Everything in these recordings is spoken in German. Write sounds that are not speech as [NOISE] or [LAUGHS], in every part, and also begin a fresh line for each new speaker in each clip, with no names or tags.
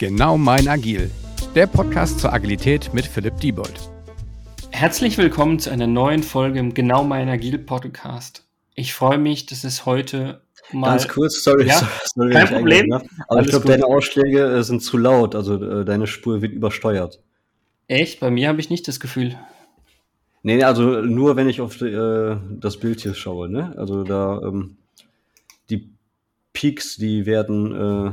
Genau mein Agil, der Podcast zur Agilität mit Philipp Diebold.
Herzlich willkommen zu einer neuen Folge im Genau mein Agil Podcast. Ich freue mich, dass es heute mal.
Ganz kurz, sorry,
Ja, [LAUGHS]
sorry,
kein Problem.
eingreife, Aber
Alles
ich glaube, deine Ausschläge äh, sind zu laut, also äh, deine Spur wird übersteuert.
Echt? Bei mir habe ich nicht das Gefühl.
Nee, nee, also nur wenn ich auf die, äh, das Bild hier schaue, ne? Also da ähm, die Peaks, die werden äh,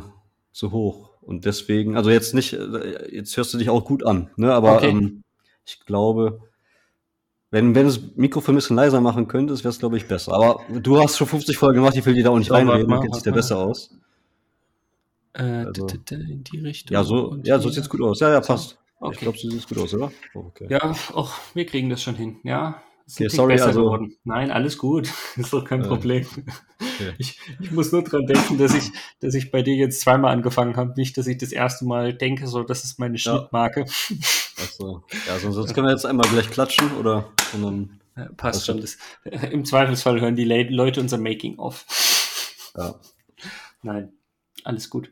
zu hoch. Und deswegen, also jetzt nicht, äh, jetzt hörst du dich auch gut an, ne? Aber
Okay.
ähm, ich glaube, wenn, wenn das Mikrofon ein bisschen leiser machen könntest, wäre es, glaube ich, besser. Aber du hast schon 50 Folgen gemacht, ich will dir da auch nicht reinreden,
mal,
du kennst dich da
warte
besser aus.
Äh,
Also-
in die Richtung.
Ja, so, ja, so
hier.
sieht's gut aus. Ja, ja, passt. Ich
okay.
glaube, so sieht's gut aus, oder? Oh, okay.
Ja, och, wir kriegen das schon hin. Ja, es
Okay, sorry,
besser
also-
geworden. Nein, alles gut. [LAUGHS] ist doch kein
Äh,
Problem.
okay.
Ich, ich muss nur dran denken, dass ich, dass ich bei dir jetzt zweimal angefangen habe. Nicht, dass ich das erste Mal denke, so, das ist meine Schnittmarke.
Achso. Ja, sonst, sonst können wir jetzt einmal gleich klatschen oder und dann,
Ja, passt schon. Das, Im Zweifelsfall hören die Le Leute unser Making-of.
ja.
Nein, alles gut.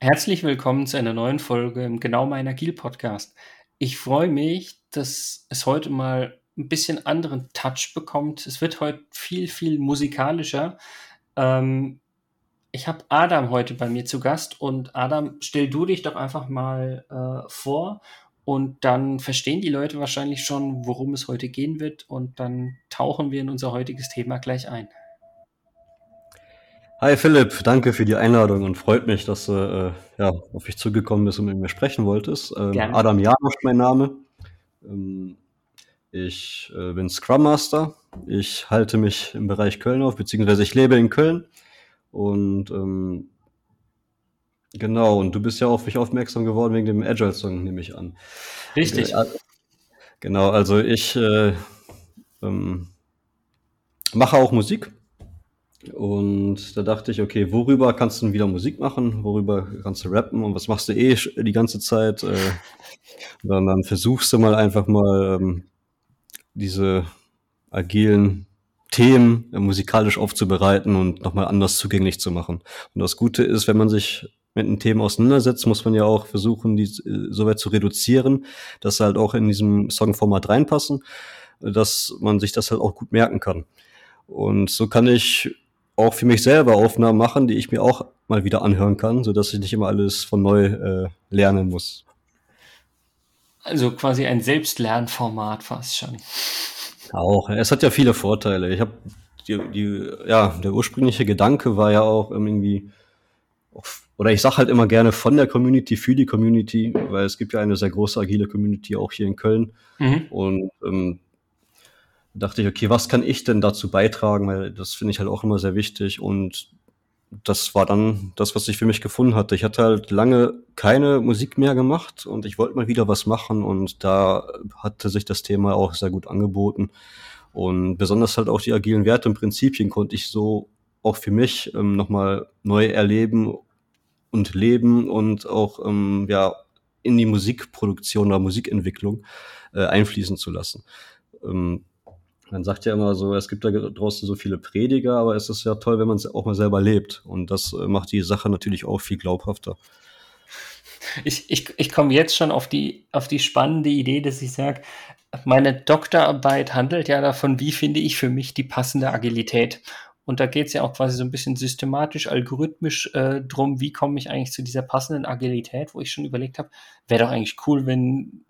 Herzlich willkommen zu einer neuen Folge im Genau mein Agil Podcast. Ich freue mich, dass es heute mal ein bisschen anderen Touch bekommt. Es wird heute viel, viel musikalischer. Ähm, ich habe Adam heute bei mir zu Gast und Adam, stell du dich doch einfach mal äh, vor und dann verstehen die Leute wahrscheinlich schon, worum es heute gehen wird und dann tauchen wir in unser heutiges Thema gleich ein.
Hi Philipp, danke für die Einladung und freut mich, dass du äh, ja, auf mich zugekommen bist und mit mir sprechen wolltest. Ähm. Adam Janosch mein Name. Ähm, ich äh, bin Scrum Master. Ich halte mich im Bereich Köln auf, beziehungsweise ich lebe in Köln. Und ähm, genau, und du bist ja auf mich aufmerksam geworden wegen dem Agile-Song, nehme ich an.
Richtig.
Äh, Genau, also ich äh, ähm, mache auch Musik. Und da dachte ich, okay, worüber kannst du denn wieder Musik machen? Worüber kannst du rappen? Und was machst du eh die ganze Zeit? Äh, [LAUGHS] dann, dann versuchst du mal einfach mal ähm, diese agilen Themen äh, musikalisch aufzubereiten und nochmal anders zugänglich zu machen. Und das Gute ist, wenn man sich mit einem Thema auseinandersetzt, muss man ja auch versuchen, die äh, so weit zu reduzieren, dass sie halt auch in diesem Songformat reinpassen, dass man sich das halt auch gut merken kann. Und so kann ich auch für mich selber Aufnahmen machen, die ich mir auch mal wieder anhören kann, so dass ich nicht immer alles von neu äh, lernen muss.
Also quasi ein Selbstlernformat fast schon.
Auch. Es hat ja viele Vorteile. Ich habe die, die, ja, der ursprüngliche Gedanke war ja auch irgendwie, oder ich sag halt immer gerne von der Community für die Community, weil es gibt ja eine sehr große agile Community auch hier in Köln.
Mhm.
Und ähm, dachte ich, okay, was kann ich denn dazu beitragen? Weil das finde ich halt auch immer sehr wichtig. Und das war dann das, was ich für mich gefunden hatte. Ich hatte halt lange keine Musik mehr gemacht und ich wollte mal wieder was machen. Und da hatte sich das Thema auch sehr gut angeboten. Und besonders halt auch die agilen Werte und Prinzipien konnte ich so auch für mich ähm, nochmal neu erleben und leben und auch ähm, ja, in die Musikproduktion oder Musikentwicklung äh, einfließen zu lassen. Ähm, man sagt ja immer so, es gibt da draußen so viele Prediger, aber es ist ja toll, wenn man es auch mal selber lebt. Und das äh, macht die Sache natürlich auch viel glaubhafter.
Ich, ich, ich komme jetzt schon auf die, auf die spannende Idee, dass ich sage, meine Doktorarbeit handelt ja davon, wie finde ich für mich die passende Agilität. Und da geht es ja auch quasi so ein bisschen systematisch, algorithmisch äh, drum, wie komme ich eigentlich zu dieser passenden Agilität, wo ich schon überlegt habe, wäre doch eigentlich cool, wenn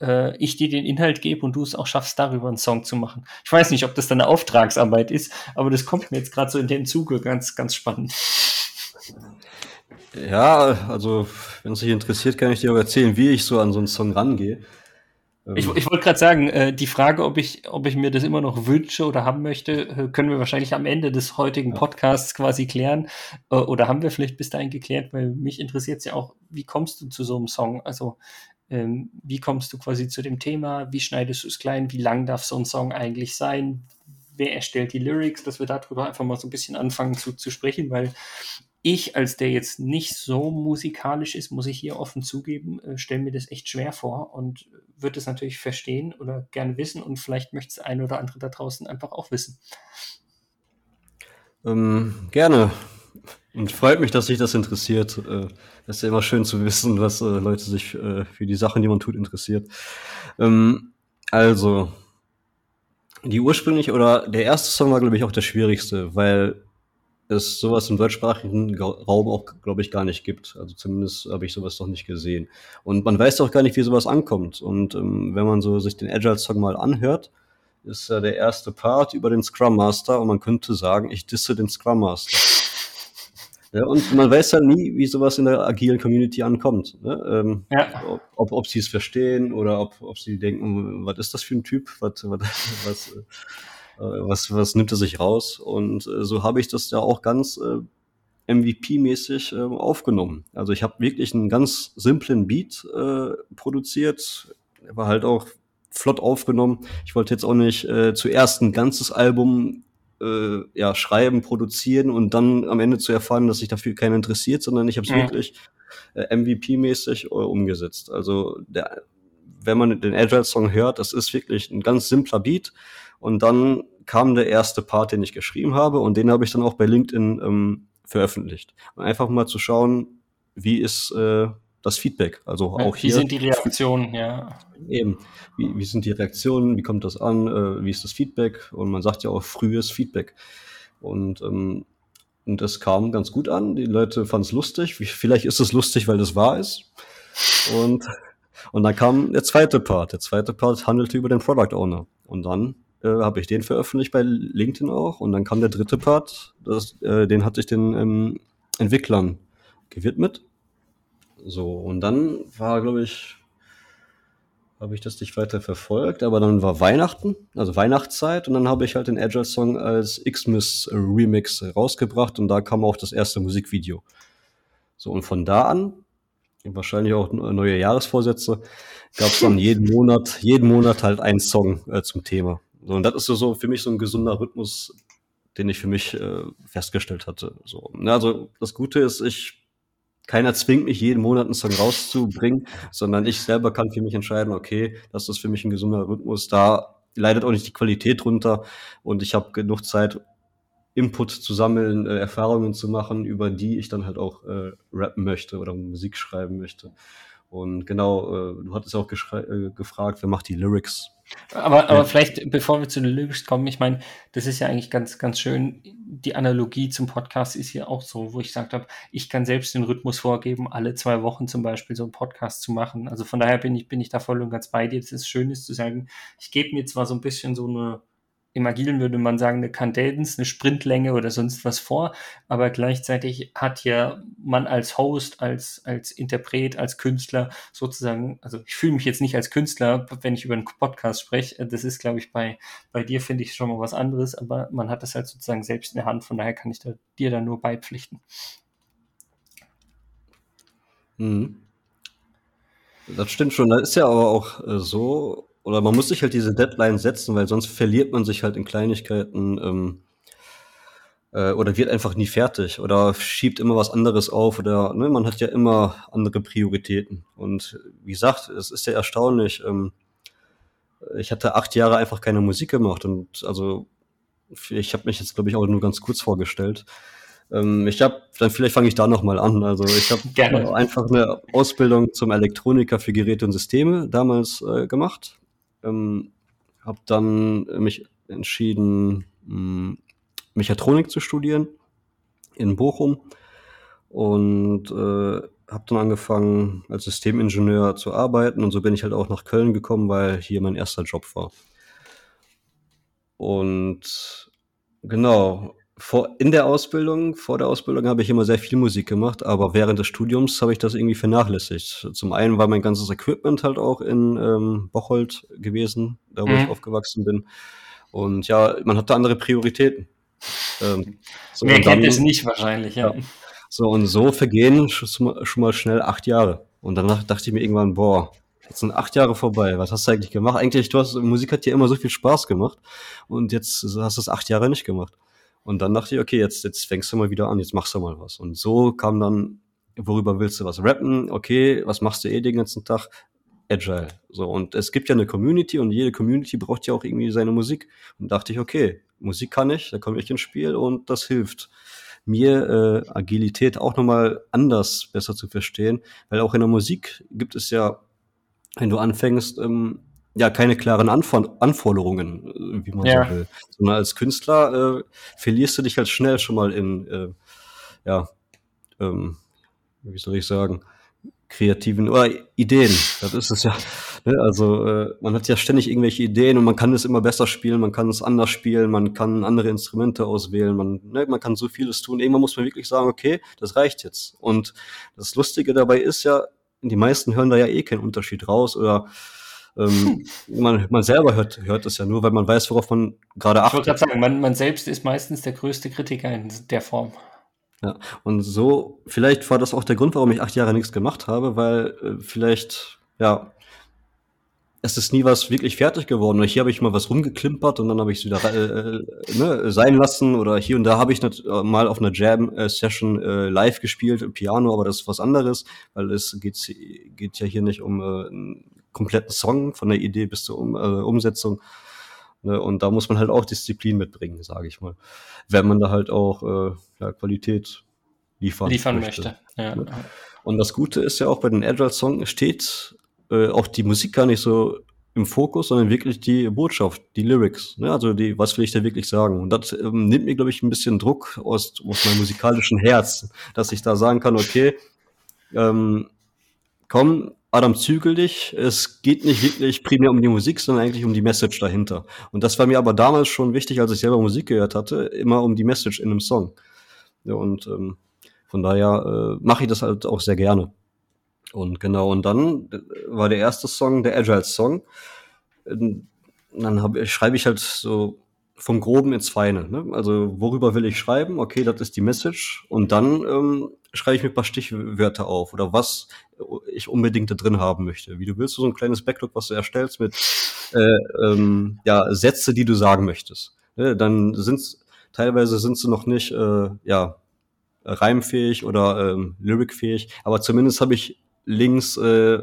äh, ich dir den Inhalt gebe und du es auch schaffst, darüber einen Song zu machen. Ich weiß nicht, ob das dann eine Auftragsarbeit ist, aber das kommt mir jetzt gerade so in dem Zuge ganz, ganz spannend.
Ja, also wenn es dich interessiert, kann ich dir auch erzählen, wie ich so an so einen Song rangehe. Ähm,
Ich, ich wollte gerade sagen, äh, die Frage, ob ich, ob ich mir das immer noch wünsche oder haben möchte, äh, können wir wahrscheinlich am Ende des heutigen. Podcasts quasi klären. Äh, oder haben wir vielleicht bis dahin geklärt, weil mich interessiert es ja auch, wie kommst du zu so einem Song? Also ähm, wie kommst du quasi zu dem Thema? Wie schneidest du es klein? Wie lang darf so ein Song eigentlich sein? Wer erstellt die Lyrics? Dass wir darüber einfach mal so ein bisschen anfangen zu, zu sprechen, weil ich, als der jetzt nicht so musikalisch ist, muss ich hier offen zugeben, äh, stelle mir das echt schwer vor und würde es natürlich verstehen oder gerne wissen und vielleicht möchte es ein oder andere da draußen einfach auch wissen.
Ähm, gerne. Und freut mich, dass sich das interessiert. Äh, das ist ja immer schön zu wissen, dass äh, Leute sich äh, für die Sachen, die man tut, interessiert. Ähm, also, die ursprünglich oder der erste Song war, glaube ich, auch der schwierigste, weil es sowas im deutschsprachigen Raum auch, glaube ich, gar nicht gibt. Also zumindest habe ich sowas noch nicht gesehen. Und man weiß auch gar nicht, wie sowas ankommt. Und ähm, wenn man so sich den Agile-Song mal anhört, ist ja der erste Part über den Scrum Master und man könnte sagen, ich disse den Scrum Master. Ja, und man weiß ja nie, wie sowas in der agilen Community ankommt. Ne? Ähm, ja. Ob, ob sie es verstehen oder ob, ob sie denken, was ist das für ein Typ? Was, was, [LAUGHS] was, äh, was, was nimmt er sich raus? Und äh, so habe ich das ja auch ganz äh, MVP-mäßig äh, aufgenommen. Also ich habe wirklich einen ganz simplen Beat äh, produziert, war halt auch flott aufgenommen. Ich wollte jetzt auch nicht äh, zuerst ein ganzes Album äh, ja, schreiben, produzieren und dann am Ende zu erfahren, dass sich dafür keiner interessiert, sondern ich habe es mhm. wirklich äh, MVP-mäßig äh, umgesetzt. Also der, wenn man den Agile-Song hört, das ist wirklich ein ganz simpler Beat. Und dann kam der erste Part, den ich geschrieben habe, und den habe ich dann auch bei LinkedIn ähm, veröffentlicht. Und einfach mal zu schauen, wie ist äh, das Feedback. Also auch
hier. Wie sind die Reaktionen, ja.
Eben. Wie, wie sind die Reaktionen? Wie kommt das an? Äh, wie ist das Feedback? Und man sagt ja auch frühes Feedback. Und, ähm, und das kam ganz gut an. Die Leute fanden es lustig. Vielleicht ist es lustig, weil das wahr ist. Und, und dann kam der zweite Part. Der zweite Part handelte über den Product Owner. Und dann äh, habe ich den veröffentlicht bei LinkedIn auch. Und dann kam der dritte Part. Das, äh, den hatte ich den ähm, Entwicklern gewidmet. So, und dann war, glaube ich, habe ich das nicht weiter verfolgt, aber dann war Weihnachten, also Weihnachtszeit, und dann habe ich halt den Agile Song als Xmas Remix rausgebracht und da kam auch das erste Musikvideo. So, und von da an, wahrscheinlich auch neue Jahresvorsätze, gab es dann [LAUGHS] jeden Monat, jeden Monat halt einen Song äh, zum Thema. So, und das ist so, so für mich so ein gesunder Rhythmus, den ich für mich äh, festgestellt hatte. So, also das Gute ist, ich keiner zwingt mich, jeden Monat einen Song rauszubringen, sondern ich selber kann für mich entscheiden, okay, das ist für mich ein gesunder Rhythmus, da leidet auch nicht die Qualität runter und ich habe genug Zeit, Input zu sammeln, äh, Erfahrungen zu machen, über die ich dann halt auch äh, rappen möchte oder Musik schreiben möchte. Und genau, äh, du hattest auch äh, gefragt, wer macht die Lyrics?
Aber, aber vielleicht, bevor wir zu den Lyrics kommen, ich meine, das ist ja eigentlich ganz, ganz schön. Die Analogie zum Podcast ist hier auch so, wo ich gesagt habe, ich kann selbst den Rhythmus vorgeben, alle zwei Wochen zum Beispiel so einen Podcast zu machen. Also von daher bin ich, bin ich da voll und ganz bei dir. Das ist schön, ist zu sagen, ich gebe mir zwar so ein bisschen so eine im Agilen würde man sagen, eine Cadenz, eine Sprintlänge oder sonst was vor, aber gleichzeitig hat ja man als Host, als, als Interpret, als Künstler sozusagen, also ich fühle mich jetzt nicht als Künstler, wenn ich über einen Podcast spreche, das ist, glaube ich, bei, bei dir finde ich schon mal was anderes, aber man hat das halt sozusagen selbst in der Hand, von daher kann ich da, dir da nur beipflichten.
Mhm. Das stimmt schon. Das ist ja aber auch äh, so, oder man muss sich halt diese Deadline setzen, weil sonst verliert man sich halt in Kleinigkeiten ähm, äh, oder wird einfach nie fertig oder schiebt immer was anderes auf oder ne, man hat ja immer andere Prioritäten. Und wie gesagt, es ist ja erstaunlich. Ähm, ich hatte acht Jahre einfach keine Musik gemacht und also ich habe mich jetzt glaube ich auch nur ganz kurz vorgestellt. Ähm, ich habe, dann vielleicht fange ich da nochmal an. Also ich habe [LAUGHS] einfach eine Ausbildung zum Elektroniker für Geräte und Systeme damals äh, gemacht ähm, habe dann mich entschieden, mh, hm, Mechatronik zu studieren in Bochum und äh, habe dann angefangen als Systemingenieur zu arbeiten und so bin ich halt auch nach Köln gekommen, weil hier mein erster Job war. Und genau, vor, in der Ausbildung, vor der Ausbildung habe ich immer sehr viel Musik gemacht, aber während des Studiums habe ich das irgendwie vernachlässigt. Zum einen war mein ganzes Equipment halt auch in ähm, Bocholt gewesen, da wo mhm. ich aufgewachsen bin. Und ja, man hatte andere Prioritäten.
Ähm, so Wer kennt es nicht wahrscheinlich, ja. ja.
So, und so vergehen schon mal schnell acht Jahre. Und danach dachte ich mir irgendwann, boah, jetzt sind acht Jahre vorbei. Was hast du eigentlich gemacht? Eigentlich, du hast, Musik hat dir immer so viel Spaß gemacht. Und jetzt hast du es acht Jahre nicht gemacht. Und dann dachte ich, okay, jetzt, jetzt fängst du mal wieder an, jetzt machst du mal was. Und so kam dann, worüber willst du was rappen? Okay, was machst du eh den ganzen Tag? Agile. So, und es gibt ja eine Community und jede Community braucht ja auch irgendwie seine Musik. Und dachte ich, okay, Musik kann ich, da komme ich ins Spiel und das hilft mir äh, Agilität auch nochmal anders besser zu verstehen, weil auch in der Musik gibt es ja, wenn du anfängst, ähm, ja keine klaren Anfor Anforderungen, äh, wie man ja. so will. Sondern als Künstler äh, verlierst du dich halt schnell schon mal in, äh, ja, ähm, wie soll ich sagen, kreativen oder Ideen. Das ist es ja. Ne? Also äh, man hat ja ständig irgendwelche Ideen und man kann es immer besser spielen, man kann es anders spielen, man kann andere Instrumente auswählen, man, ne, man kann so vieles tun. Irgendwann muss man wirklich sagen, okay, das reicht jetzt. Und das Lustige dabei ist ja, die meisten hören da ja eh keinen Unterschied raus oder ähm, man, man selber hört, hört es ja nur, weil man weiß, worauf man gerade achtet. Ich wollte
gerade sagen, man, man selbst ist meistens der größte Kritiker in der Form.
Ja, und so, vielleicht war das auch der Grund, warum ich acht Jahre nichts gemacht habe, weil äh, vielleicht, ja, es ist nie was wirklich fertig geworden. Und hier habe ich mal was rumgeklimpert und dann habe ich es wieder äh, äh, ne, sein lassen. Oder hier und da habe ich äh, mal auf einer Jam-Session äh, live gespielt, Piano, aber das ist was anderes, weil es geht, geht ja hier nicht um äh, kompletten Song, von der Idee bis zur um, äh, Umsetzung. Ne? Und da muss man halt auch Disziplin mitbringen, sage ich mal. Wenn man da halt auch äh, ja, Qualität liefern,
liefern möchte. möchte. Ja.
Ne? Und das Gute ist ja auch bei den Agile Song steht äh, auch die Musik gar nicht so im Fokus, sondern wirklich die Botschaft, die Lyrics. Ne? Also die, was will ich da wirklich sagen? Und das ähm, nimmt mir, glaube ich, ein bisschen Druck aus, aus meinem musikalischen Herz, dass ich da sagen kann, okay, ähm, komm, Adam, zügel dich. Es geht nicht wirklich primär um die Musik, sondern eigentlich um die Message dahinter. Und das war mir aber damals schon wichtig, als ich selber Musik gehört hatte, immer um die Message in einem Song. Ja, und ähm, von daher äh, mache ich das halt auch sehr gerne. Und genau, und dann äh, war der erste Song der Agile Song. Ähm, dann schreibe ich halt so vom Groben ins Feine. Ne? Also worüber will ich schreiben? Okay, das ist die Message. Und dann ähm, schreibe ich mir ein paar Stichwörter auf oder was ich unbedingt da drin haben möchte. Wie du willst, so ein kleines Backlog, was du erstellst mit äh, ähm, ja, Sätze, die du sagen möchtest. Ne? Dann sind teilweise sind sie noch nicht äh, ja, reimfähig oder ähm, lyricfähig, aber zumindest habe ich links äh,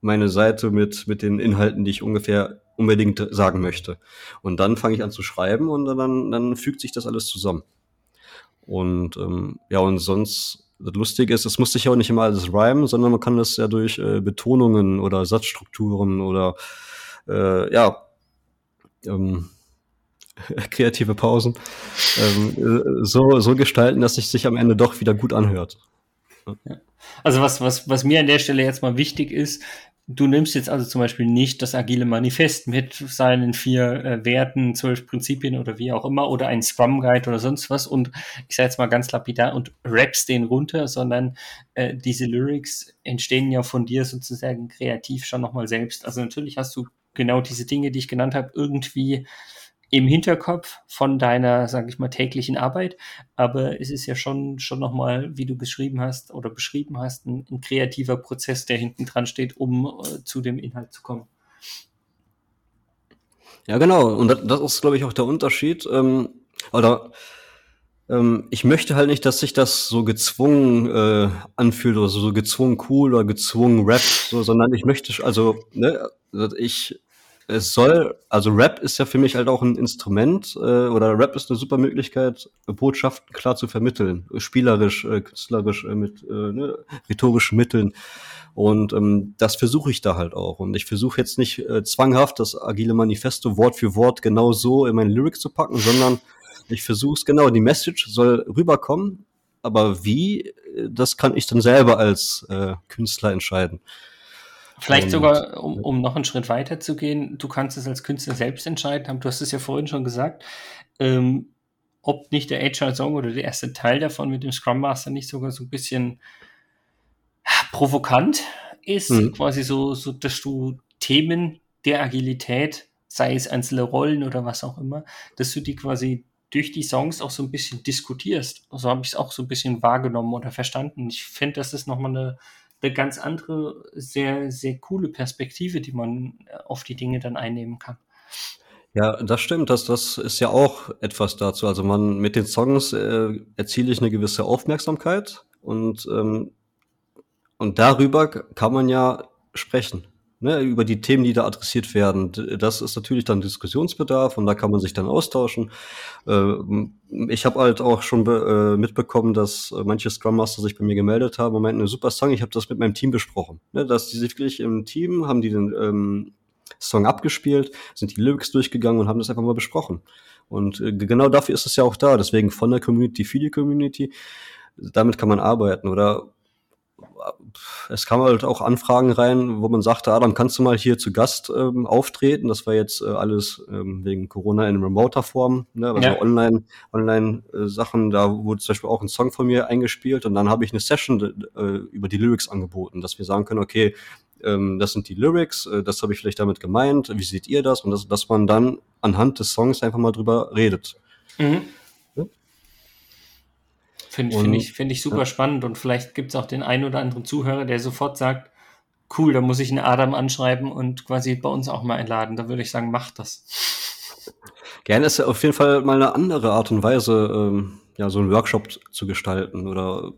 meine Seite mit, mit den Inhalten, die ich ungefähr unbedingt sagen möchte. Und dann fange ich an zu schreiben und dann, dann fügt sich das alles zusammen. Und ähm, ja, und sonst das Lustige ist, es muss sich ja auch nicht immer alles rhymen, sondern man kann das ja durch äh, Betonungen oder Satzstrukturen oder äh, ja ähm, [LAUGHS] kreative Pausen ähm, äh, so, so gestalten, dass es sich am Ende doch wieder gut anhört.
Also was, was, was mir an der Stelle jetzt mal wichtig ist, Du nimmst jetzt also zum Beispiel nicht das agile Manifest mit seinen vier äh, Werten, zwölf Prinzipien oder wie auch immer oder ein Scrum Guide oder sonst was und ich sage jetzt mal ganz lapidar und rappst den runter, sondern äh, diese Lyrics entstehen ja von dir sozusagen kreativ schon nochmal selbst. Also natürlich hast du genau diese Dinge, die ich genannt habe, irgendwie im Hinterkopf von deiner, sage ich mal, täglichen Arbeit. Aber es ist ja schon, schon nochmal, wie du beschrieben hast oder beschrieben hast, ein, ein kreativer Prozess, der hinten dran steht, um äh, zu dem Inhalt zu kommen.
Ja, genau. Und das, ist, glaube ich, auch der Unterschied. Ähm, oder ähm, ich möchte halt nicht, dass sich das so gezwungen äh, anfühlt oder so, so gezwungen cool oder gezwungen Rap, so, sondern ich möchte, also, ne, ich es soll, also Rap ist ja für mich halt auch ein Instrument äh, oder Rap ist eine super Möglichkeit, Botschaften klar zu vermitteln, spielerisch, äh, künstlerisch, äh, mit äh, ne, rhetorischen Mitteln. Und ähm, das versuche ich da halt auch. Und ich versuche jetzt nicht äh, zwanghaft das agile Manifesto Wort für Wort genau so in meine Lyrics zu packen, sondern ich versuche es genau, die Message soll rüberkommen, aber wie, äh, das kann ich dann selber als äh, Künstler entscheiden.
Vielleicht und, sogar, um, um noch einen Schritt weiter zu gehen, du kannst es als Künstler selbst entscheiden, du hast es ja vorhin schon gesagt, ähm, ob nicht der Agile Song oder der erste Teil davon mit dem Scrum Master nicht sogar so ein bisschen provokant ist, mhm. quasi so, so, dass du Themen der Agilität, sei es einzelne Rollen oder was auch immer, dass du die quasi durch die Songs auch so ein bisschen diskutierst. So habe ich es auch so ein bisschen wahrgenommen oder verstanden. Ich finde, das ist nochmal eine, eine ganz andere, sehr, sehr coole Perspektive, die man äh, auf die Dinge dann einnehmen kann.
Ja, das stimmt. Das, das ist ja auch etwas dazu. Also man mit den Songs äh, erziele ich eine gewisse Aufmerksamkeit und ähm, und darüber kann man ja sprechen. Ne, über die Themen, die da adressiert werden. Das ist natürlich dann Diskussionsbedarf und da kann man sich dann austauschen. Äh, ich habe halt auch schon äh, mitbekommen, dass manche Scrum Master sich bei mir gemeldet haben und meinten, super Song, ich habe das mit meinem Team besprochen. Ne, dass die sich wirklich im Team haben die den ähm, Song abgespielt, sind die Lyrics durchgegangen und haben das einfach mal besprochen. Und äh, genau dafür ist es ja auch da. Deswegen von der Community für die Community. Damit kann man arbeiten. Oder es kam halt auch Anfragen rein, wo man sagte, Adam, kannst du mal hier zu Gast ähm, auftreten? Das war jetzt äh, alles ähm, wegen Corona in remoter Form, ne? also ja. online, online äh, Sachen. Da wurde zum Beispiel auch ein Song von mir eingespielt und dann habe ich eine Session äh, über die Lyrics angeboten, dass wir sagen können, okay, ähm, das sind die Lyrics, äh, das habe ich vielleicht damit gemeint, wie seht ihr das? Und das, dass man dann anhand des Songs einfach mal drüber redet. Mhm.
Finde find ich, find ich super ja. spannend und vielleicht gibt es auch den einen oder anderen Zuhörer, der sofort sagt, cool, da muss ich einen Adam anschreiben und quasi bei uns auch mal einladen. Da würde ich sagen, mach das.
Gerne ist ja auf jeden Fall mal eine andere Art und Weise, ähm, ja, so einen Workshop zu gestalten oder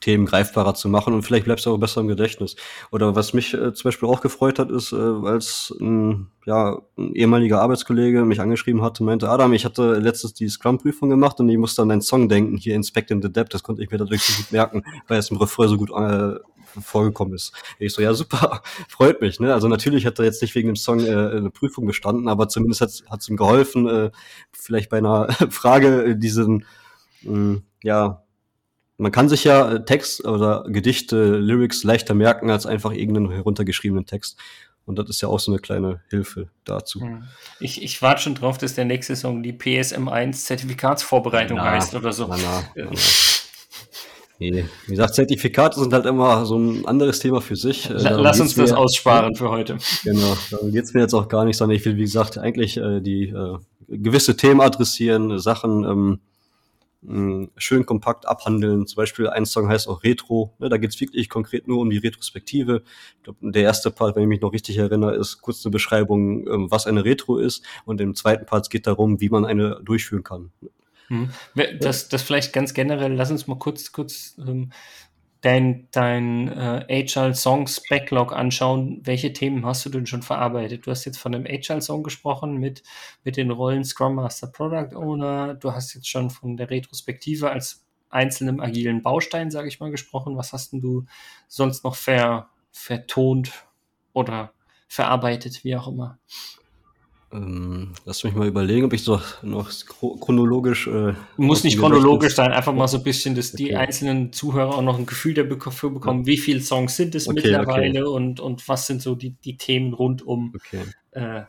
Themen greifbarer zu machen und vielleicht bleibst du auch besser im Gedächtnis. Oder was mich äh, zum Beispiel auch gefreut hat, ist, äh, als ein, ja, ein ehemaliger Arbeitskollege mich angeschrieben hatte, meinte, Adam, ich hatte letztes die Scrum-Prüfung gemacht und ich musste an deinen Song denken, hier Inspect in the Depth, das konnte ich mir dadurch gut merken, weil es im Refrain so gut äh, vorgekommen ist. Ich so, ja, super, [LAUGHS] freut mich. Ne? Also natürlich hat er jetzt nicht wegen dem Song äh, eine Prüfung bestanden, aber zumindest hat es ihm geholfen, äh, vielleicht bei einer [LAUGHS] Frage diesen, mh, mm, ja, man kann sich ja äh, Text oder Gedichte, Lyrics leichter merken als einfach irgendeinen heruntergeschriebenen Text. Und das ist ja auch so eine kleine Hilfe dazu.
Ich, ich warte schon drauf, dass der nächste Song die PSM1 Zertifikatsvorbereitung na, heißt oder so. Na, [LAUGHS] na,
Nee, wie gesagt, Zertifikate sind halt immer so ein anderes Thema für sich.
Äh, lass uns das aussparen für heute.
Genau, darum geht es mir jetzt auch gar nicht, sondern ich will, wie gesagt, eigentlich äh, die äh, gewisse Themen adressieren, Sachen ähm, schön kompakt abhandeln. Zum Beispiel ein Song heißt auch Retro. Ne, da geht's wirklich konkret nur um die Retrospektive. Ich glaube, der erste Part, wenn ich mich noch richtig erinnere, ist kurz eine Beschreibung, ähm, was eine Retro ist. Und im zweiten Part geht darum, wie man eine durchführen kann.
Hm. Das, das vielleicht ganz generell, lass uns mal kurz, kurz ähm, dein, dein äh, Agile Songs Backlog anschauen. Welche Themen hast du denn schon verarbeitet? Du hast jetzt von einem Agile Song gesprochen mit, mit den Rollen Scrum Master Product Owner. Du hast jetzt schon von der Retrospektive als einzelnem agilen Baustein, sage ich mal, gesprochen. Was hast denn du sonst noch ver, vertont oder verarbeitet, wie auch immer?
Ähm, lass mich mal überlegen, ob ich so noch chronologisch. Äh,
Muss nicht chronologisch sein, einfach mal so ein bisschen, dass okay. die einzelnen Zuhörer auch noch ein Gefühl dafür bekommen, wie viele Songs sind es okay, mittlerweile okay. Und, und was sind so die, die Themen rund um äh,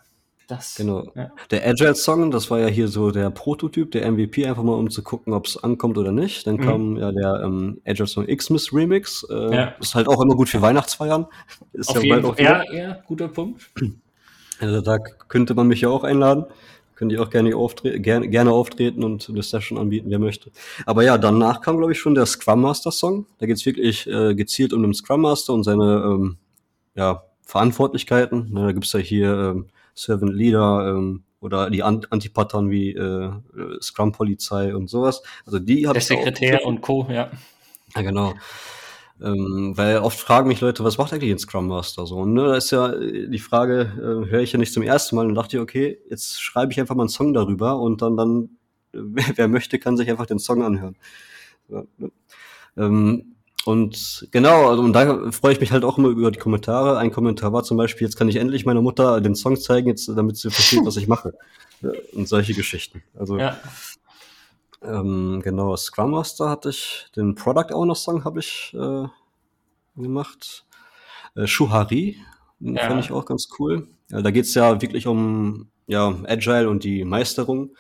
das.
Genau. Ja. Der Agile Song, das war ja hier so der Prototyp, der MVP, einfach mal um zu gucken, ob es ankommt oder nicht. Dann mhm. kam ja der ähm, Agile Song Xmas Remix. Äh, ja. Ist halt auch immer gut für Weihnachtsfeiern. Ist
Auf ja jeden Fall. Ja, ja, guter Punkt. [CLEARS THROAT]
Also da könnte man mich ja auch einladen. Könnt ihr auch gerne, auftre gerne, gerne auftreten und eine Session anbieten, wer möchte. Aber ja, danach kam, glaube ich, schon der Scrum Master Song. Da geht es wirklich äh, gezielt um den Scrum Master und seine ähm, ja, Verantwortlichkeiten. Na, da gibt's ja hier ähm, Servant Leader ähm, oder die Ant Antipattern wie äh, Scrum Polizei und sowas. Also die
habe ich. Der Sekretär und Co., ja.
Ja, genau. Ähm, weil oft fragen mich Leute, was macht eigentlich ein Scrum Master so? Und ne, da ist ja äh, die Frage, äh, höre ich ja nicht zum ersten Mal und dachte ich, okay, jetzt schreibe ich einfach mal einen Song darüber und dann, dann [LAUGHS] wer, wer möchte, kann sich einfach den Song anhören. Ja, ne? ähm, und genau, also, und da freue ich mich halt auch immer über die Kommentare. Ein Kommentar war zum Beispiel, jetzt kann ich endlich meiner Mutter den Song zeigen, jetzt, damit sie versteht, [LAUGHS] was ich mache. Und solche Geschichten. Also ja. Ähm, genau, Scrum Master hatte ich, den Product Owner Song habe ich äh, gemacht. Äh, Shuhari, den ja. fand ich auch ganz cool. Ja, da geht's ja wirklich um ja, Agile und die Meisterung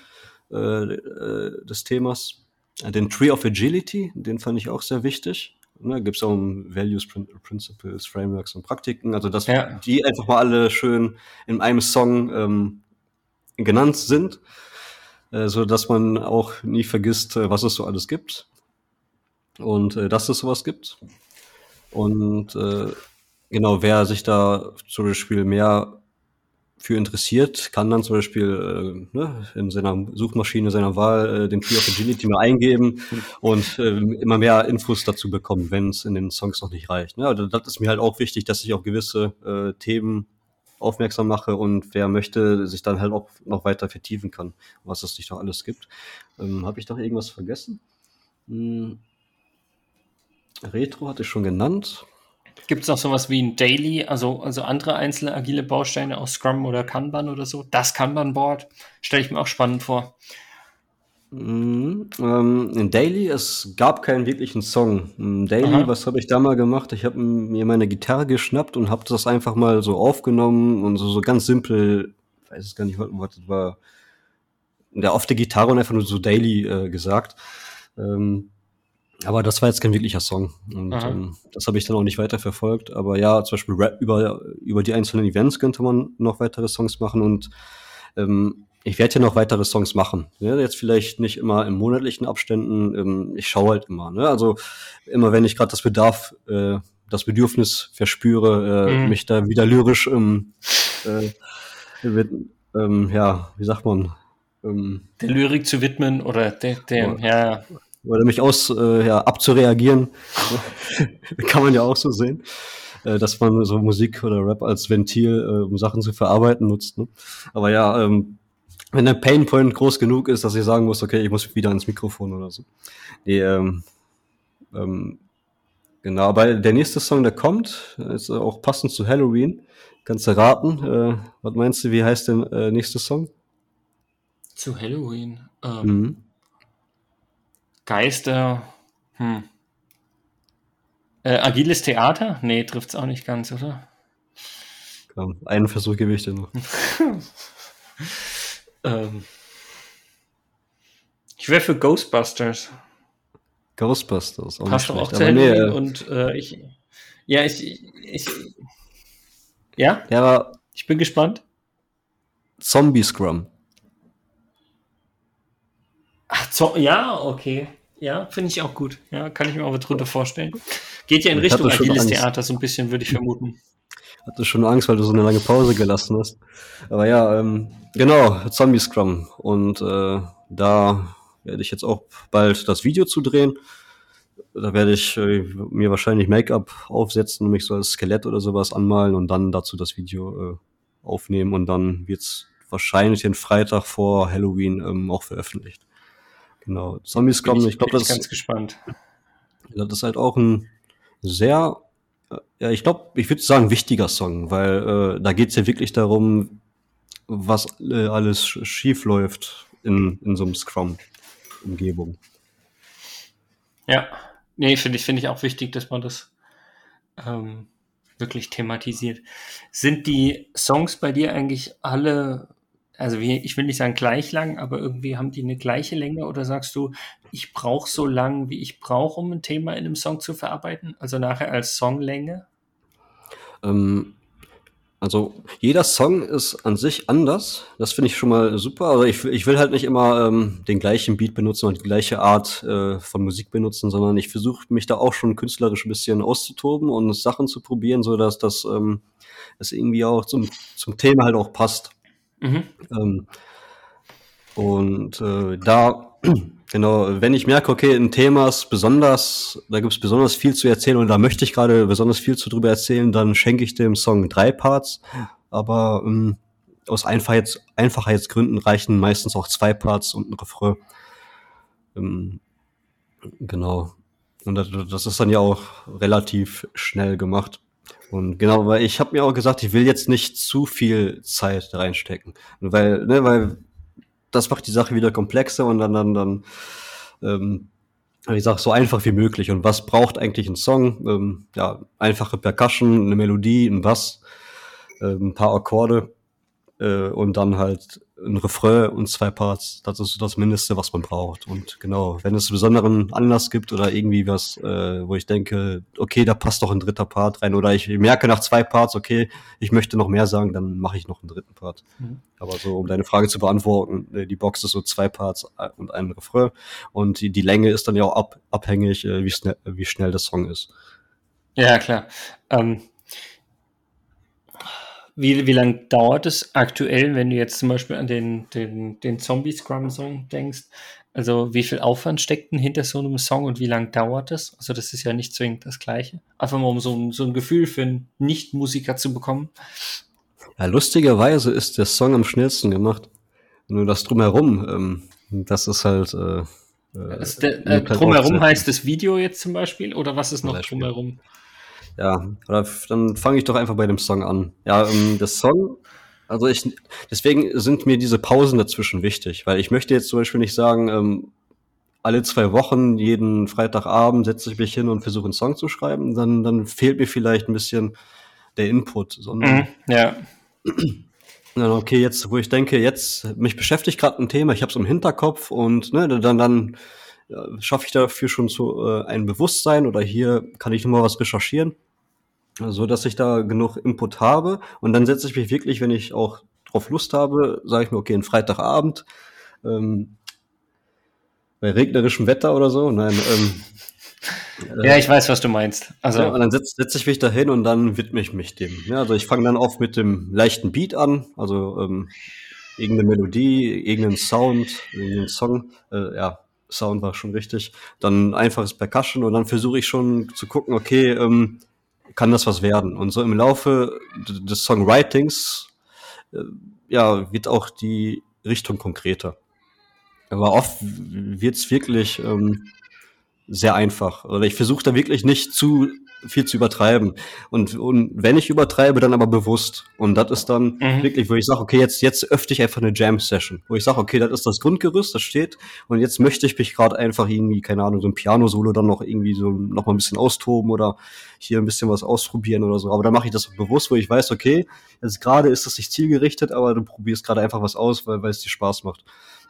äh, äh, des Themas. Den Tree of Agility, den fand ich auch sehr wichtig. Ne, Gibt es auch um Values, Principles, Frameworks und Praktiken. Also, dass ja. die einfach mal alle schön in einem Song ähm, genannt sind äh, so dass man auch nie vergisst, äh, was es so alles gibt und äh, dass es sowas gibt. Und äh, genau, wer sich da zum Beispiel mehr für interessiert, kann dann zum Beispiel äh, ne, in seiner Suchmaschine seiner Wahl äh, den Tree of Agility mal eingeben und äh, immer mehr Infos dazu bekommen, wenn es in den Songs noch nicht reicht. Ne? Also das ist mir halt auch wichtig, dass ich auf gewisse äh, Themen aufmerksam mache und wer möchte, sich dann halt auch noch weiter vertiefen kann, was es nicht noch alles gibt. Ähm, Habe ich doch irgendwas vergessen? Hm. Retro hatte ich schon genannt.
Gibt es noch sowas wie ein Daily, also, also andere einzelne agile Bausteine aus Scrum oder Kanban oder so? Das Kanban-Board stelle ich mir auch spannend vor.
Mm, ähm, in Daily, es gab keinen wirklichen Song. In Daily, Aha. was habe ich da mal gemacht? Ich habe mir meine Gitarre geschnappt und habe das einfach mal so aufgenommen und so, so ganz simpel, ich weiß es gar nicht, was das war, der auf der Gitarre und einfach nur so Daily äh, gesagt. Ähm, aber das war jetzt kein wirklicher Song. Und ähm, das habe ich dann auch nicht weiter verfolgt. Aber ja, zum Beispiel Rap über, über die einzelnen Events könnte man noch weitere Songs machen. Und ähm, ich werde ja noch weitere Songs machen. Ja, jetzt vielleicht nicht immer in monatlichen Abständen. Ähm, ich schaue halt immer. Ne? Also immer wenn ich gerade das Bedarf, äh, das Bedürfnis verspüre, äh, mhm. mich da wieder lyrisch ähm, äh, wird, ähm, ja, wie sagt man?
Ähm, der Lyrik zu widmen oder der, der ja
oder mich aus äh, ja, abzureagieren. [LAUGHS] Kann man ja auch so sehen. Äh, dass man so Musik oder Rap als Ventil, äh, um Sachen zu verarbeiten, nutzt. Ne? Aber ja, ähm, wenn der Painpoint groß genug ist, dass ich sagen muss, okay, ich muss wieder ins Mikrofon oder so. Nee, ähm, ähm, genau, aber der nächste Song, der kommt, ist auch passend zu Halloween. Kannst du raten? Äh, was meinst du, wie heißt der äh, nächste Song?
Zu Halloween. Ähm, mhm. Geister. Hm. Äh, agiles Theater? Nee, trifft es auch nicht ganz, oder?
Komm, einen Versuch gebe ich dir noch. [LAUGHS]
ähm, ich wäre für Ghostbusters.
Ghostbusters.
Auch Passt auch zu nee, äh, und äh, ich. Ja, ich, ich. Ja?
Ja, aber.
Ich bin gespannt.
Zombie Scrum.
Ach, so, ja, okay. Ja, finde ich auch gut. Ja, kann ich mir auch drunter vorstellen. Geht ja in ich Richtung agiles Theater, so ein bisschen, würde ich vermuten.
Hatte schon Angst, weil du so eine lange Pause gelassen hast. Aber ja, ähm, genau, Zombie Scrum. Und äh, da werde ich jetzt auch bald das Video zu drehen. Da werde ich äh, mir wahrscheinlich Make-up aufsetzen, mich so als Skelett oder sowas anmalen und dann dazu das Video äh, aufnehmen und dann wird's wahrscheinlich den Freitag vor Halloween ähm, auch veröffentlicht. Genau. Zombies kommen, ich, ich glaube, das
ganz gespannt.
Das ist halt auch ein sehr, ja, ich glaube, ich würde sagen, wichtiger Song, weil äh, da geht's ja wirklich darum, was äh, alles schief läuft in, in so einem Scrum-Umgebung.
Ja, nee, finde ich, finde ich auch wichtig, dass man das ähm, wirklich thematisiert. Sind die Songs bei dir eigentlich alle also wie, ich will nicht sagen gleich lang, aber irgendwie haben die eine gleiche Länge oder sagst du, ich brauche so lang, wie ich brauche, um ein Thema in einem Song zu verarbeiten? Also nachher als Songlänge?
Ähm, also jeder Song ist an sich anders. Das finde ich schon mal super. Also ich, ich will halt nicht immer ähm, den gleichen Beat benutzen und die gleiche Art äh, von Musik benutzen, sondern ich versuche mich da auch schon künstlerisch ein bisschen auszutoben und Sachen zu probieren, so dass das ähm, es irgendwie auch zum, zum Thema halt auch passt. Mhm. Ähm, und äh, da, genau, wenn ich merke, okay, ein Thema ist besonders, da gibt es besonders viel zu erzählen und da möchte ich gerade besonders viel zu drüber erzählen, dann schenke ich dem Song drei Parts. Aber ähm, aus Einfachheits Einfachheitsgründen reichen meistens auch zwei Parts und ein Refrain. Ähm, genau. Und das, ist dann ja auch relativ schnell gemacht. Und genau, weil ich habe mir auch gesagt, ich will jetzt nicht zu viel Zeit reinstecken. Weil, ne, weil das macht die Sache wieder komplexer und dann, dann, dann, ähm, ich sag so einfach wie möglich. Und was braucht eigentlich ein Song? Ähm, ja, einfache Percussion, eine Melodie, ein Bass, äh, ein paar Akkorde äh, und dann halt ein Refrain und zwei Parts. Das ist so das Mindeste, was man braucht. Und genau, wenn es einen besonderen Anlass gibt oder irgendwie was, äh, wo ich denke, okay, da passt doch ein dritter Part rein oder ich merke nach zwei Parts, okay, ich möchte noch mehr sagen, dann mache ich noch einen dritten Part. Mhm. Aber so, um deine Frage zu beantworten, äh, die Box ist so zwei Parts äh, und ein Refrain und die, die Länge ist dann ja auch ab, abhängig, äh, wie, schnell, wie schnell der Song ist.
Ja, klar. Ähm Wie, wie lange dauert es aktuell, wenn du jetzt zum Beispiel an den, den, den Zombie-Scrum-Song denkst? Also wie viel Aufwand steckt denn hinter so einem Song und wie lange dauert es? Also das ist ja nicht zwingend das Gleiche. Einfach mal um so ein, so ein Gefühl für einen Nicht-Musiker zu bekommen.
Ja, lustigerweise ist der Song am schnellsten gemacht. Nur das drumherum, ähm, das ist halt. Äh,
äh ist der, äh, drumherum heißt das Video jetzt zum Beispiel oder was ist noch drumherum?
Ja, dann fange ich doch einfach bei dem Song an. Ja, ähm, der Song also ich, deswegen sind mir diese Pausen dazwischen wichtig, weil ich möchte jetzt zum Beispiel nicht sagen, ähm, alle zwei Wochen, jeden Freitagabend setze ich mich hin und versuche einen Song zu schreiben, dann, dann fehlt mir vielleicht ein bisschen der Input, sondern
mhm, ja. [CLEARS THROAT]
Dann, okay, jetzt, wo ich denke, jetzt mich beschäftigt gerade ein Thema, ich habe es im Hinterkopf und ne, dann, dann schaffe ich dafür schon so äh, ein Bewusstsein oder hier kann ich nochmal was recherchieren so dass ich da genug Input habe. Und dann setze ich mich wirklich, wenn ich auch drauf Lust habe, sage ich mir, okay, ein Freitagabend, ähm, bei regnerischem Wetter oder so. Nein, ähm, [LAUGHS]
ja, ich weiß, was du meinst.
Also ja, und dann setze setz ich mich da hin und dann widme ich mich dem. Ja, also ich fange dann oft mit dem leichten Beat an, also ähm, irgendeine Melodie, irgendeinen Sound, irgendeinen Song. Äh, ja, Sound war schon richtig. Dann einfaches Percussion und dann versuche ich schon zu gucken, okay, ähm, kann das was werden. Und so im Laufe des Songwritings äh, ja, wird auch die Richtung konkreter. Aber oft wird's wirklich ähm, sehr einfach. Oder ich versuche da wirklich nicht zu viel zu übertreiben. Und, und wenn ich übertreibe, dann aber bewusst. Und das ist dann mhm. wirklich, wo ich sage, okay, jetzt, jetzt öffne ich einfach eine Jam-Session. Wo ich sage, okay, das ist das Grundgerüst, das steht. Und jetzt möchte ich mich gerade einfach irgendwie, keine Ahnung, so ein Piano-Solo dann noch irgendwie so noch mal ein bisschen austoben oder hier ein bisschen was ausprobieren oder so. Aber dann mache ich das bewusst, wo ich weiß, okay, jetzt gerade ist das nicht zielgerichtet, aber du probierst gerade einfach was aus, weil, weil es dir Spaß macht.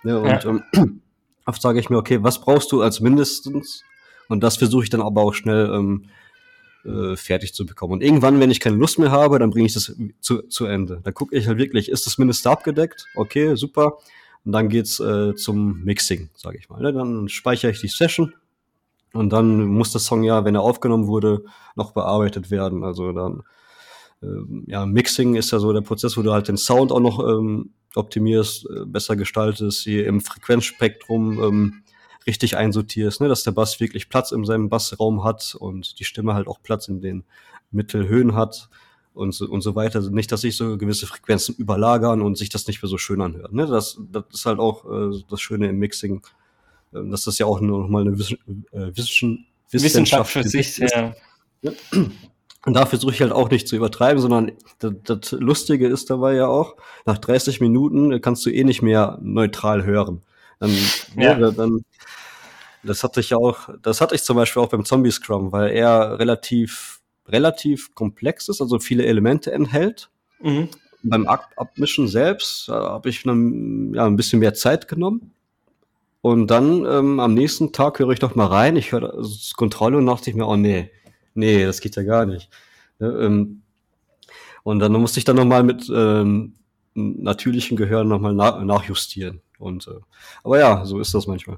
Ja, und ja. ähm, oft sage ich mir, okay, was brauchst du als mindestens? Und das versuche ich dann aber auch schnell ähm, äh, fertig zu bekommen. Und irgendwann, wenn ich keine Lust mehr habe, dann bringe ich das zu, zu Ende. Da gucke ich halt wirklich, ist das Mindeste abgedeckt? Okay, super. Und dann geht's äh, zum Mixing, sage ich mal. Ne? Dann speichere ich die Session und dann muss der Song ja, wenn er aufgenommen wurde, noch bearbeitet werden. Also dann, ja, Mixing ist ja so der Prozess, wo du halt den Sound auch noch ähm, optimierst, äh, besser gestaltest, hier im Frequenzspektrum ähm, richtig einsortierst, ne, dass der Bass wirklich Platz in seinem Bassraum hat und die Stimme halt auch Platz in den Mittelhöhen hat und so, und so weiter. Also nicht, dass sich so gewisse Frequenzen überlagern und sich das nicht mehr so schön anhört. Ne? Das, das ist halt auch äh, das Schöne im Mixing, äh, dass das ja auch nur noch mal eine Wiss äh, Wissenschaft,
Wissenschaft für sich ist. Ja.
Und da versuche ich halt auch nicht zu übertreiben, sondern das, das Lustige ist dabei ja auch, nach 30 Minuten kannst du eh nicht mehr neutral hören. Dann, [LAUGHS] ja. ne, dann das hatte ich ja auch, das hatte ich zum Beispiel auch beim Zombie Scrum, weil er relativ, relativ komplex ist, also viele Elemente enthält. Mhm. Beim Ab Abmischen selbst äh, habe ich dann, ja, ein bisschen mehr Zeit genommen. Und dann ähm, am nächsten Tag höre ich doch mal rein, ich höre das Kontrolle und dachte ich mir, oh nee, nee, das geht ja gar nicht. Ne, ähm, und dann musste ich dann nochmal mit ähm, natürlichen Gehör nochmal na nachjustieren. Und äh, aber ja, so ist das manchmal.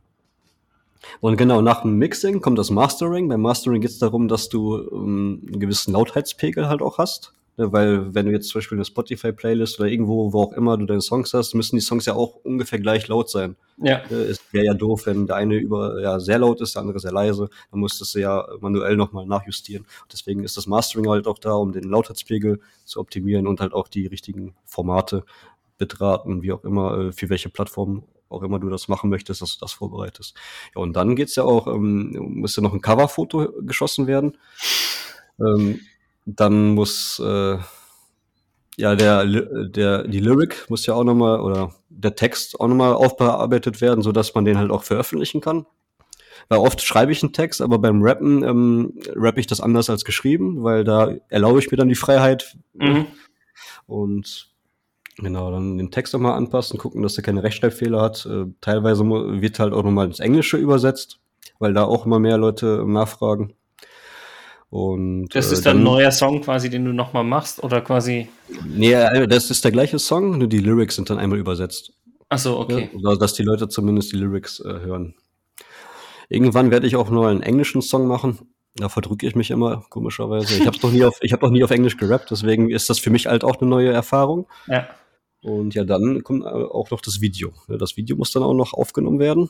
Und genau, nach dem Mixing kommt das Mastering. Beim Mastering geht es darum, dass du ähm, einen gewissen Lautheitspegel halt auch hast. Ne, weil wenn du jetzt zum Beispiel eine Spotify-Playlist oder irgendwo, wo auch immer du deine Songs hast, müssen die Songs ja auch ungefähr gleich laut sein.
Ja.
Ne, es wäre ja doof, wenn der eine über ja sehr laut ist, der andere sehr leise. Dann musstest du ja manuell nochmal nachjustieren. Deswegen ist das Mastering halt auch da, um den Lautheitspegel zu optimieren und halt auch die richtigen Formate betraten, wie auch immer, äh, für welche Plattform auch immer du das machen möchtest, dass du das vorbereitest. Ja, und dann geht's ja auch, ähm, muss ja noch ein Coverfoto geschossen werden. Ähm, dann muss äh, ja der, der die Lyric muss ja auch nochmal oder der Text auch nochmal aufbearbeitet werden, so dass man den halt auch veröffentlichen kann. Weil oft schreibe ich einen Text, aber beim Rappen ähm, rappe ich das anders als geschrieben, weil da erlaube ich mir dann die Freiheit. Mhm. Und Genau, dann den Text nochmal anpassen, gucken, dass er keine Rechtschreibfehler hat. Äh, teilweise wird halt auch nochmal ins Englische übersetzt, weil da auch immer mehr Leute nachfragen. Und,
das ist äh, dann ein neuer Song quasi, den du nochmal machst oder quasi?
Nee, äh, das ist der gleiche Song, nur die Lyrics sind dann einmal übersetzt.
Ach so, okay.
Ja, dass die Leute zumindest die Lyrics äh, hören. Irgendwann werde ich auch nur einen englischen Song machen, Da verdrücke ich mich immer, komischerweise. Ich habe noch nie auf, ich habe noch nie auf Englisch gerappt, deswegen ist das für mich halt auch eine neue Erfahrung.
Ja.
Und ja, dann kommt äh, auch noch das Video. Das Video muss dann auch noch aufgenommen werden.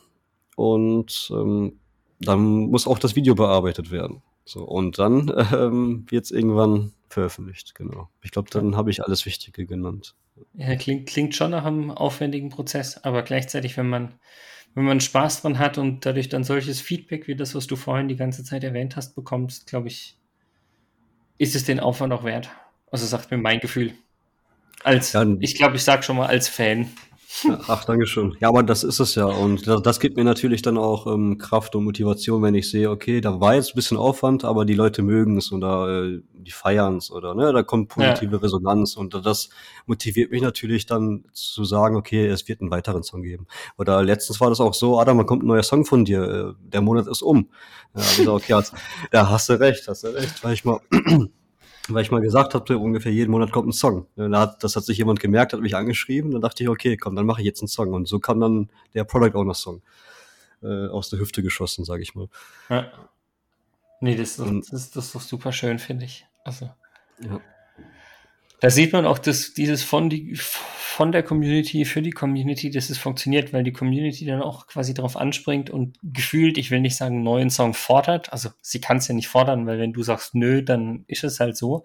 Und ähm, dann muss auch das Video bearbeitet werden. So, und dann [LAUGHS] ähm, wird es irgendwann veröffentlicht, genau. Ich glaube, dann habe ich alles Wichtige genannt.
Ja, klingt, klingt schon nach einem aufwendigen Prozess, aber gleichzeitig, wenn man wenn man Spaß dran hat und dadurch dann solches Feedback wie das, was du vorhin die ganze Zeit erwähnt hast, bekommst, glaube ich, ist es den Aufwand auch wert. Also sagt mir mein Gefühl. Als, ja, ich glaube, ich sage schon mal als Fan. [LAUGHS]
Ach, danke schön. Ja, aber das ist es ja. Und das, das gibt mir natürlich dann auch ähm, Kraft und Motivation, wenn ich sehe, okay, da war jetzt ein bisschen Aufwand, aber die Leute mögen es oder äh, die feiern es oder ne, da kommt positive ja. Resonanz und das motiviert mich natürlich dann zu sagen, okay, es wird einen weiteren Song geben. Oder letztens war das auch so, Adam, man kommt ein neuer Song von dir, äh, der Monat ist um. Ja, ich sag, okay, [LAUGHS] ja, hast du recht, hast du recht, weil ich mal weil ich mal gesagt habe, ungefähr jeden Monat kommt ein Song. das hat sich jemand gemerkt, hat mich angeschrieben, dann dachte ich, okay, komm, dann mache ich jetzt einen Song. Und so kam dann der Product Owner Song äh, aus der Hüfte geschossen, sage ich mal. Ja.
Nee, das ist, doch, das, ist, das ist doch super schön, finde ich. Also. Ja. Da sieht man auch, dass dieses von, die, von der Community für die Community, dass es funktioniert, weil die Community dann auch quasi darauf anspringt und gefühlt, ich will nicht sagen, neuen Song fordert. Also sie kann es ja nicht fordern, weil wenn du sagst, nö, dann ist es halt so.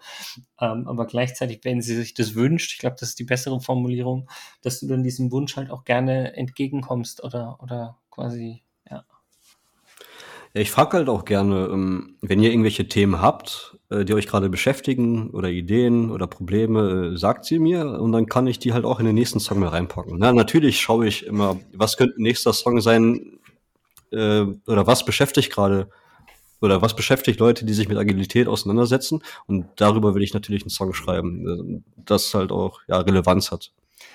Ähm, aber gleichzeitig, wenn sie sich das wünscht, ich glaube, das ist die bessere Formulierung, dass du dann diesem Wunsch halt auch gerne entgegenkommst oder, oder quasi
ja, ich frage halt auch gerne, ähm, wenn ihr irgendwelche Themen habt, äh, die euch gerade beschäftigen oder Ideen oder Probleme, äh, sagt sie mir und dann kann ich die halt auch in den nächsten Song mehr reinpacken. Na, natürlich schaue ich immer, was könnte nächster Song sein äh, oder was beschäftigt gerade oder was beschäftigt Leute, die sich mit Agilität auseinandersetzen und darüber will ich natürlich einen Song schreiben, das halt auch ja Relevanz hat.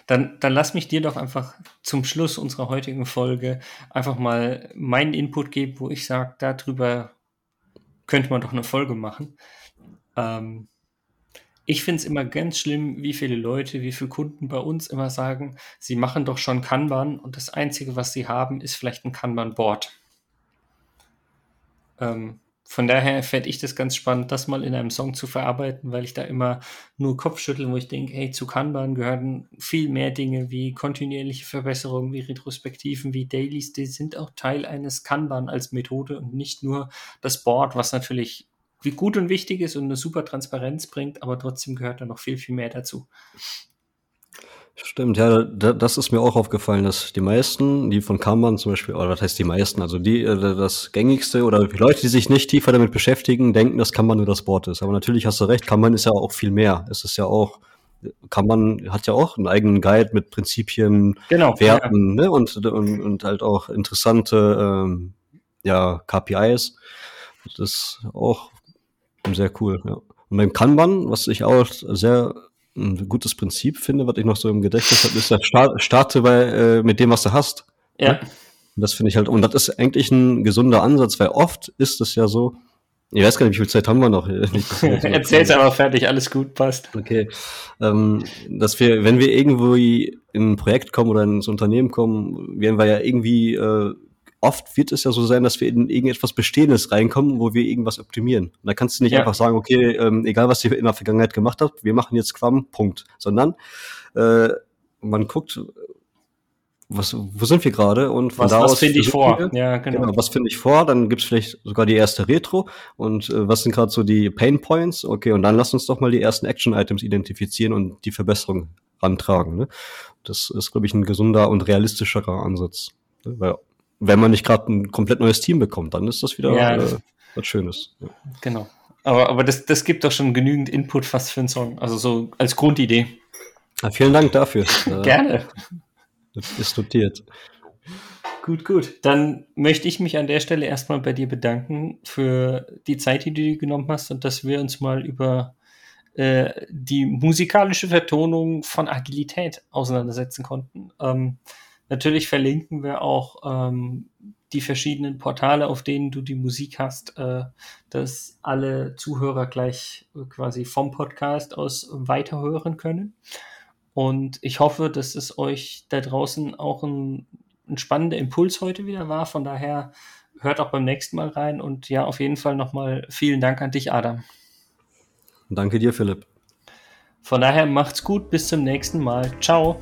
Dann, dann lass mich dir doch einfach zum Schluss unserer heutigen Folge einfach mal meinen Input geben, wo ich sage, darüber könnte man doch eine Folge machen. Ähm, ich finde es immer ganz schlimm, wie viele Leute, wie viele Kunden bei uns immer sagen, sie machen doch schon Kanban und das Einzige, was sie haben, ist vielleicht ein Kanban-Board. Ähm, von daher fände ich das ganz spannend, das mal in einem Song zu verarbeiten, weil ich da immer nur Kopfschütteln, wo ich denke, hey, zu Kanban gehören viel mehr Dinge wie kontinuierliche Verbesserungen, wie Retrospektiven, wie Dailies, die sind auch Teil eines Kanban als Methode und nicht nur das Board, was natürlich wie gut und wichtig ist und eine super Transparenz bringt, aber trotzdem gehört da noch viel, viel mehr dazu.
Stimmt, ja, da, das ist mir auch aufgefallen, dass die meisten, die von Kanban zum Beispiel, oder was heißt die meisten, also die, äh, das gängigste oder die Leute, die sich nicht tiefer damit beschäftigen, denken, dass Kanban nur das Board ist. Aber natürlich hast du recht, Kanban ist ja auch viel mehr. Es ist ja auch, Kanban hat ja auch einen eigenen Guide mit Prinzipien,
genau,
Werten, ja. ne, und, und, und halt auch interessante, ähm, ja, KPIs. Das ist auch sehr cool, ja. Und beim Kanban, was ich auch sehr ein gutes Prinzip finde, was ich noch so im Gedächtnis habe, ist, ja, starte bei, äh, mit dem, was du hast.
Ja.
Und das finde ich halt, und das ist eigentlich ein gesunder Ansatz, weil oft ist es ja so, ich weiß gar nicht, wie viel Zeit haben wir noch? [LAUGHS] [LAUGHS]
Erzähl's aber fertig, alles gut, passt.
Okay. Ähm, dass wir, wenn wir irgendwo in ein Projekt kommen oder ins Unternehmen kommen, werden wir ja irgendwie äh, oft wird es ja so sein, dass wir in irgendetwas Bestehendes reinkommen, wo wir irgendwas optimieren. Und da kannst du nicht ja. einfach sagen, okay, ähm, egal was ihr in der Vergangenheit gemacht habt, wir machen jetzt Scrum, Punkt. Sondern äh, man guckt, was, wo sind wir gerade und
von was, da was finde ich vor? Wir,
ja, genau. genau was finde ich vor? Dann gibt's vielleicht sogar die erste Retro und äh, was sind gerade so die Pain Points? Okay, und dann lass uns doch mal die ersten Action-Items identifizieren und die Verbesserung rantragen. Ne? Das ist, glaube ich, ein gesunder und realistischerer Ansatz. Ne? Weil wenn man nicht gerade ein komplett neues Team bekommt, dann ist das wieder ja, äh, was Schönes. Ja.
Genau. Aber, aber das, das gibt doch schon genügend Input fast für einen Song. Also so als Grundidee.
Ja, vielen Dank dafür. [LAUGHS]
Gerne.
Ist notiert.
Gut, gut. Dann möchte ich mich an der Stelle erstmal bei dir bedanken für die Zeit, die du dir genommen hast und dass wir uns mal über äh, die musikalische Vertonung von Agilität auseinandersetzen konnten. Ähm, Natürlich verlinken wir auch ähm, die verschiedenen Portale, auf denen du die Musik hast, äh, dass alle Zuhörer gleich äh, quasi vom Podcast aus weiterhören können. Und ich hoffe, dass es euch da draußen auch ein, ein spannender Impuls heute wieder war. Von daher hört auch beim nächsten Mal rein. Und ja, auf jeden Fall nochmal vielen Dank an dich, Adam.
Danke dir, Philipp.
Von daher macht's gut, bis zum nächsten Mal. Ciao.